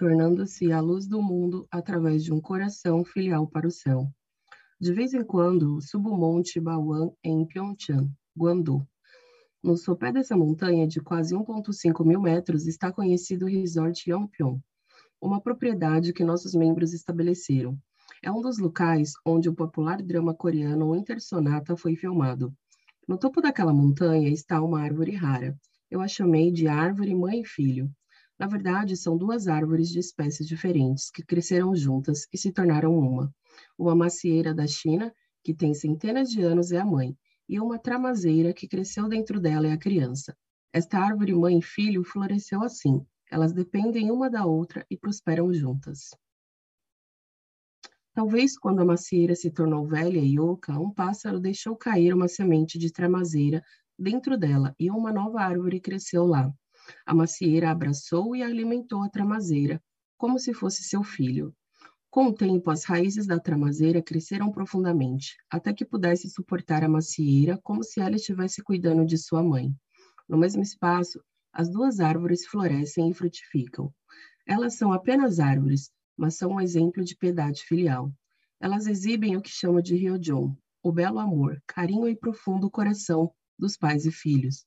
tornando-se a luz do mundo através de um coração filial para o céu. De vez em quando, subo o Monte Bawan em Pyeongchang, Guangdong. No sopé dessa montanha, de quase 1,5 mil metros, está conhecido o Resort Yongpyong, uma propriedade que nossos membros estabeleceram. É um dos locais onde o popular drama coreano Winter Sonata foi filmado. No topo daquela montanha está uma árvore rara. Eu a chamei de árvore mãe e filho. Na verdade, são duas árvores de espécies diferentes que cresceram juntas e se tornaram uma. Uma macieira da China, que tem centenas de anos, é a mãe, e uma tramazeira que cresceu dentro dela é a criança. Esta árvore mãe e filho floresceu assim. Elas dependem uma da outra e prosperam juntas. Talvez quando a macieira se tornou velha e oca, um pássaro deixou cair uma semente de tramazeira dentro dela e uma nova árvore cresceu lá. A macieira abraçou e alimentou a tramazeira, como se fosse seu filho. Com o tempo, as raízes da tramazeira cresceram profundamente, até que pudesse suportar a macieira como se ela estivesse cuidando de sua mãe. No mesmo espaço, as duas árvores florescem e frutificam. Elas são apenas árvores, mas são um exemplo de piedade filial. Elas exibem o que chama de Ryojon, o belo amor, carinho e profundo coração dos pais e filhos.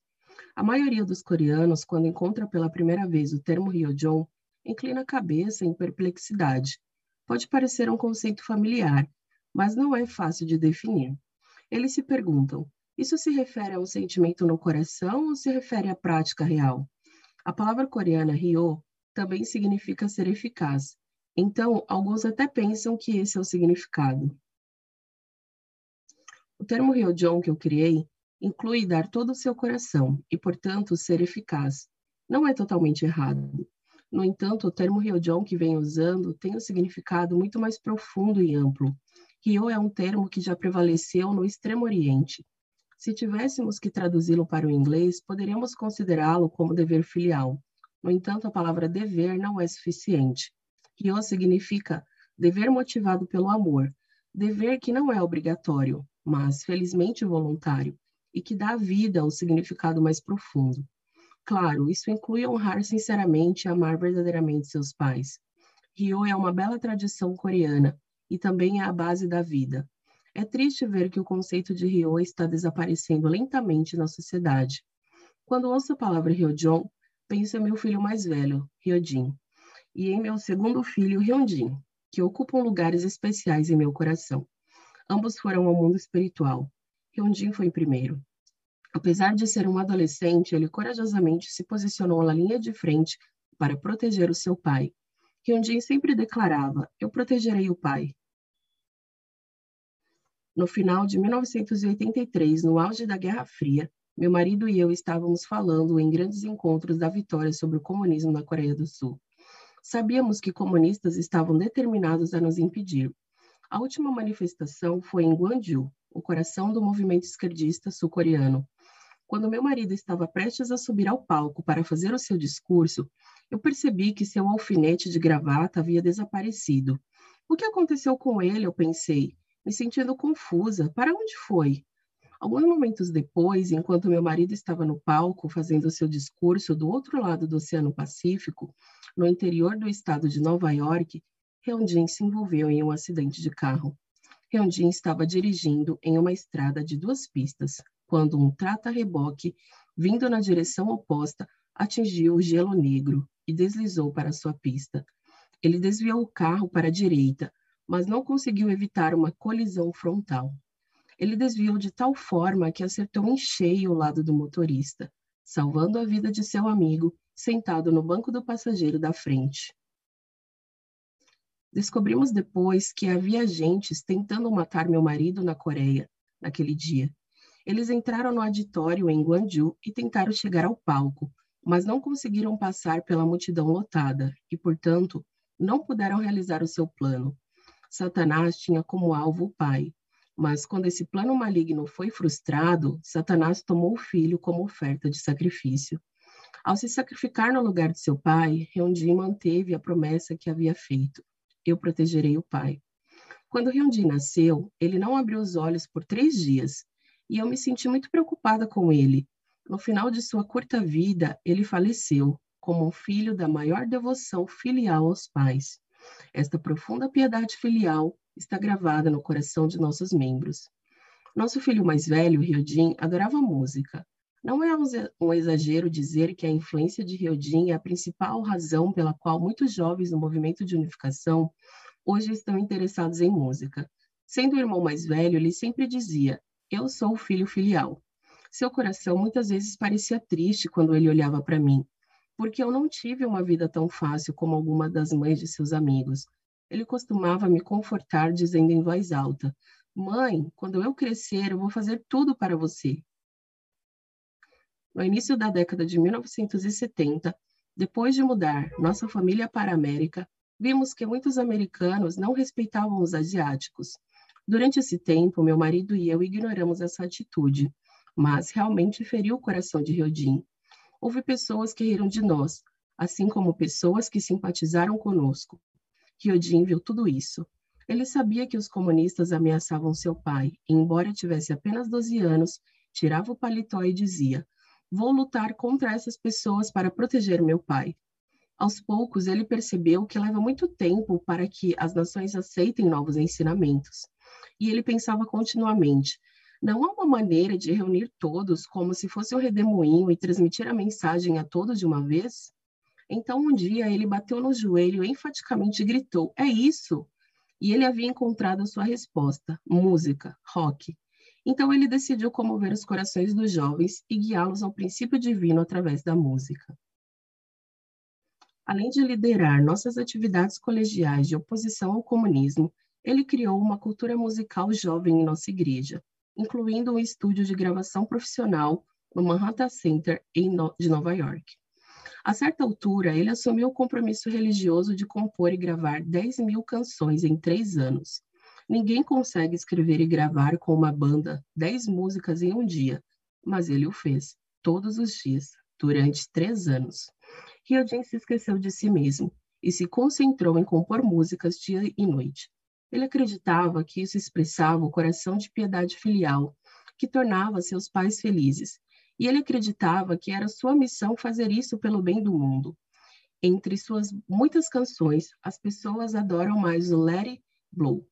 A maioria dos coreanos, quando encontra pela primeira vez o termo Ryojon, inclina a cabeça em perplexidade. Pode parecer um conceito familiar, mas não é fácil de definir. Eles se perguntam: isso se refere a um sentimento no coração ou se refere à prática real? A palavra coreana ryo também significa ser eficaz. Então, alguns até pensam que esse é o significado. O termo Ryojon que eu criei inclui dar todo o seu coração e, portanto, ser eficaz. Não é totalmente errado. No entanto, o termo Ryojon que vem usando tem um significado muito mais profundo e amplo. Ryo é um termo que já prevaleceu no Extremo Oriente. Se tivéssemos que traduzi-lo para o inglês, poderíamos considerá-lo como dever filial. No entanto, a palavra dever não é suficiente. Ryo significa dever motivado pelo amor, dever que não é obrigatório, mas felizmente voluntário, e que dá vida ao significado mais profundo. Claro, isso inclui honrar sinceramente e amar verdadeiramente seus pais. Ryo é uma bela tradição coreana e também é a base da vida. É triste ver que o conceito de Ryo está desaparecendo lentamente na sociedade. Quando ouço a palavra Ryojon, penso em meu filho mais velho, Ryojin, e em meu segundo filho, Hyunjin, que ocupam lugares especiais em meu coração. Ambos foram ao mundo espiritual, Hyunjin foi primeiro. Apesar de ser um adolescente, ele corajosamente se posicionou na linha de frente para proteger o seu pai. Hyunjin sempre declarava: Eu protegerei o pai. No final de 1983, no auge da Guerra Fria, meu marido e eu estávamos falando em grandes encontros da vitória sobre o comunismo na Coreia do Sul. Sabíamos que comunistas estavam determinados a nos impedir. A última manifestação foi em Gwangju, o coração do movimento esquerdista sul-coreano. Quando meu marido estava prestes a subir ao palco para fazer o seu discurso, eu percebi que seu alfinete de gravata havia desaparecido. O que aconteceu com ele? Eu pensei, me sentindo confusa. Para onde foi? Alguns momentos depois, enquanto meu marido estava no palco fazendo seu discurso do outro lado do Oceano Pacífico, no interior do estado de Nova York, Hyunjin se envolveu em um acidente de carro. Hyunjin estava dirigindo em uma estrada de duas pistas, quando um trata-reboque, vindo na direção oposta, atingiu o gelo negro e deslizou para sua pista. Ele desviou o carro para a direita, mas não conseguiu evitar uma colisão frontal. Ele desviou de tal forma que acertou em cheio o lado do motorista, salvando a vida de seu amigo, sentado no banco do passageiro da frente. Descobrimos depois que havia agentes tentando matar meu marido na Coreia, naquele dia. Eles entraram no auditório em Gwangju e tentaram chegar ao palco, mas não conseguiram passar pela multidão lotada e, portanto, não puderam realizar o seu plano. Satanás tinha como alvo o pai, mas quando esse plano maligno foi frustrado, Satanás tomou o filho como oferta de sacrifício. Ao se sacrificar no lugar de seu pai, Hyunjin manteve a promessa que havia feito eu protegerei o pai. Quando Hyundai nasceu, ele não abriu os olhos por três dias e eu me senti muito preocupada com ele. No final de sua curta vida, ele faleceu, como um filho da maior devoção filial aos pais. Esta profunda piedade filial está gravada no coração de nossos membros. Nosso filho mais velho, Ryodin, adorava música. Não é um exagero dizer que a influência de Ryodin é a principal razão pela qual muitos jovens no movimento de unificação hoje estão interessados em música. Sendo o irmão mais velho, ele sempre dizia: Eu sou o filho filial. Seu coração muitas vezes parecia triste quando ele olhava para mim, porque eu não tive uma vida tão fácil como alguma das mães de seus amigos. Ele costumava me confortar dizendo em voz alta: Mãe, quando eu crescer, eu vou fazer tudo para você. No início da década de 1970, depois de mudar nossa família para a América, vimos que muitos americanos não respeitavam os asiáticos. Durante esse tempo, meu marido e eu ignoramos essa atitude, mas realmente feriu o coração de Ryodin. Houve pessoas que riram de nós, assim como pessoas que simpatizaram conosco. Ryodin viu tudo isso. Ele sabia que os comunistas ameaçavam seu pai, e embora tivesse apenas 12 anos, tirava o paletó e dizia: Vou lutar contra essas pessoas para proteger meu pai. Aos poucos, ele percebeu que leva muito tempo para que as nações aceitem novos ensinamentos. E ele pensava continuamente: não há uma maneira de reunir todos como se fosse um redemoinho e transmitir a mensagem a todos de uma vez? Então, um dia, ele bateu no joelho e gritou: É isso! E ele havia encontrado a sua resposta: música, rock. Então ele decidiu comover os corações dos jovens e guiá-los ao princípio divino através da música. Além de liderar nossas atividades colegiais de oposição ao comunismo, ele criou uma cultura musical jovem em nossa igreja, incluindo um estúdio de gravação profissional no Manhattan Center de Nova York. A certa altura, ele assumiu o compromisso religioso de compor e gravar 10 mil canções em três anos, Ninguém consegue escrever e gravar com uma banda dez músicas em um dia, mas ele o fez, todos os dias, durante três anos. Ryojin se esqueceu de si mesmo e se concentrou em compor músicas dia e noite. Ele acreditava que isso expressava o coração de piedade filial, que tornava seus pais felizes, e ele acreditava que era sua missão fazer isso pelo bem do mundo. Entre suas muitas canções, as pessoas adoram mais o It Blow,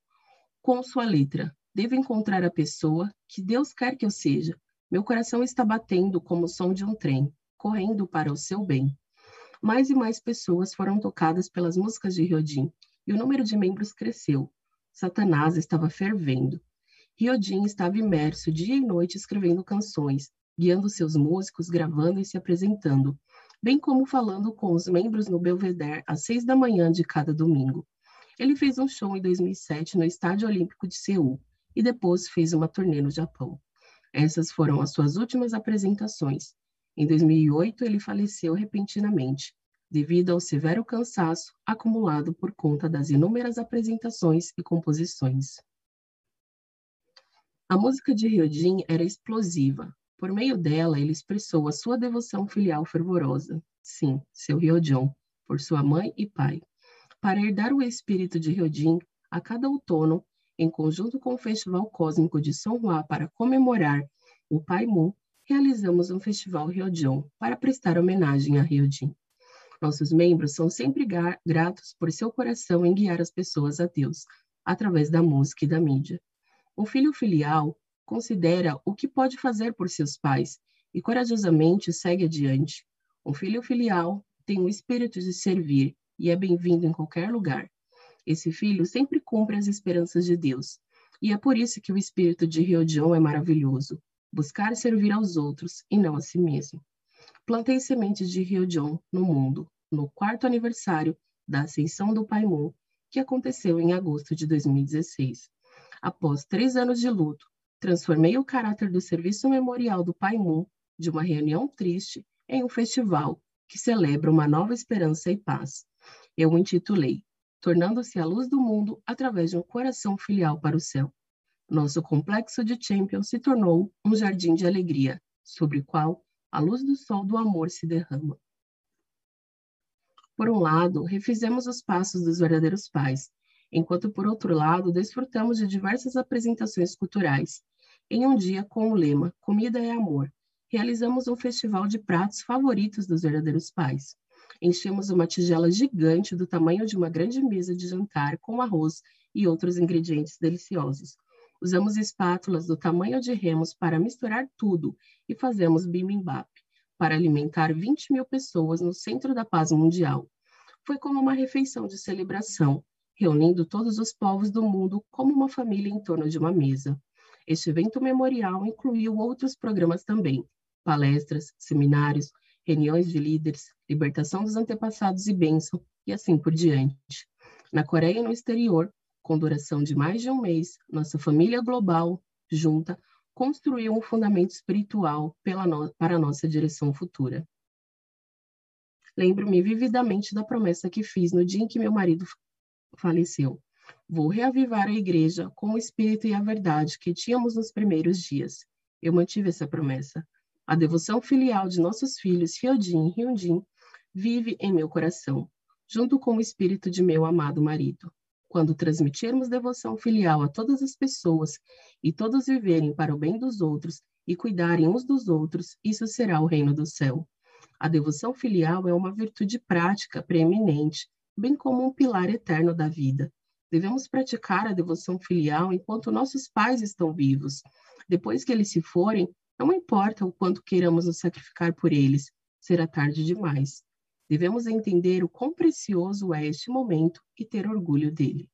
com sua letra. Devo encontrar a pessoa que Deus quer que eu seja. Meu coração está batendo como o som de um trem, correndo para o seu bem. Mais e mais pessoas foram tocadas pelas músicas de Riodin, e o número de membros cresceu. Satanás estava fervendo. Riodin estava imerso dia e noite escrevendo canções, guiando seus músicos, gravando e se apresentando, bem como falando com os membros no Belvedere às seis da manhã de cada domingo. Ele fez um show em 2007 no Estádio Olímpico de Seul e depois fez uma turnê no Japão. Essas foram as suas últimas apresentações. Em 2008, ele faleceu repentinamente, devido ao severo cansaço acumulado por conta das inúmeras apresentações e composições. A música de Ryojin era explosiva. Por meio dela, ele expressou a sua devoção filial fervorosa. Sim, seu Ryojin, por sua mãe e pai para herdar o espírito de Ryodin, a cada outono, em conjunto com o Festival Cósmico de Juan para comemorar o Pai Mu, realizamos um festival Ryodion para prestar homenagem a Ryodin. Nossos membros são sempre gratos por seu coração em guiar as pessoas a Deus, através da música e da mídia. Um filho filial considera o que pode fazer por seus pais e corajosamente segue adiante. Um filho filial tem o espírito de servir e é bem-vindo em qualquer lugar. Esse filho sempre cumpre as esperanças de Deus. E é por isso que o espírito de Ryodion é maravilhoso. Buscar servir aos outros e não a si mesmo. Plantei sementes de Ryodion no mundo, no quarto aniversário da ascensão do Pai Moon, que aconteceu em agosto de 2016. Após três anos de luto, transformei o caráter do serviço memorial do Pai Moon de uma reunião triste em um festival que celebra uma nova esperança e paz eu intitulei Tornando-se a luz do mundo através de um coração filial para o céu. Nosso complexo de Champion se tornou um jardim de alegria, sobre o qual a luz do sol do amor se derrama. Por um lado, refizemos os passos dos verdadeiros pais, enquanto por outro lado, desfrutamos de diversas apresentações culturais. Em um dia com o lema Comida é Amor, realizamos um festival de pratos favoritos dos verdadeiros pais. Enchemos uma tigela gigante do tamanho de uma grande mesa de jantar com arroz e outros ingredientes deliciosos. Usamos espátulas do tamanho de remos para misturar tudo e fazemos bibimbap para alimentar 20 mil pessoas no centro da paz mundial. Foi como uma refeição de celebração, reunindo todos os povos do mundo como uma família em torno de uma mesa. Este evento memorial incluiu outros programas também, palestras, seminários, reuniões de líderes, libertação dos antepassados e bênção, e assim por diante. Na Coreia e no exterior, com duração de mais de um mês, nossa família global, junta, construiu um fundamento espiritual no... para a nossa direção futura. Lembro-me vividamente da promessa que fiz no dia em que meu marido faleceu. Vou reavivar a igreja com o espírito e a verdade que tínhamos nos primeiros dias. Eu mantive essa promessa. A devoção filial de nossos filhos, Hyodin e Hyundin, vive em meu coração, junto com o espírito de meu amado marido. Quando transmitirmos devoção filial a todas as pessoas e todos viverem para o bem dos outros e cuidarem uns dos outros, isso será o reino do céu. A devoção filial é uma virtude prática preeminente, bem como um pilar eterno da vida. Devemos praticar a devoção filial enquanto nossos pais estão vivos. Depois que eles se forem, não importa o quanto queiramos nos sacrificar por eles, será tarde demais. Devemos entender o quão precioso é este momento e ter orgulho dele.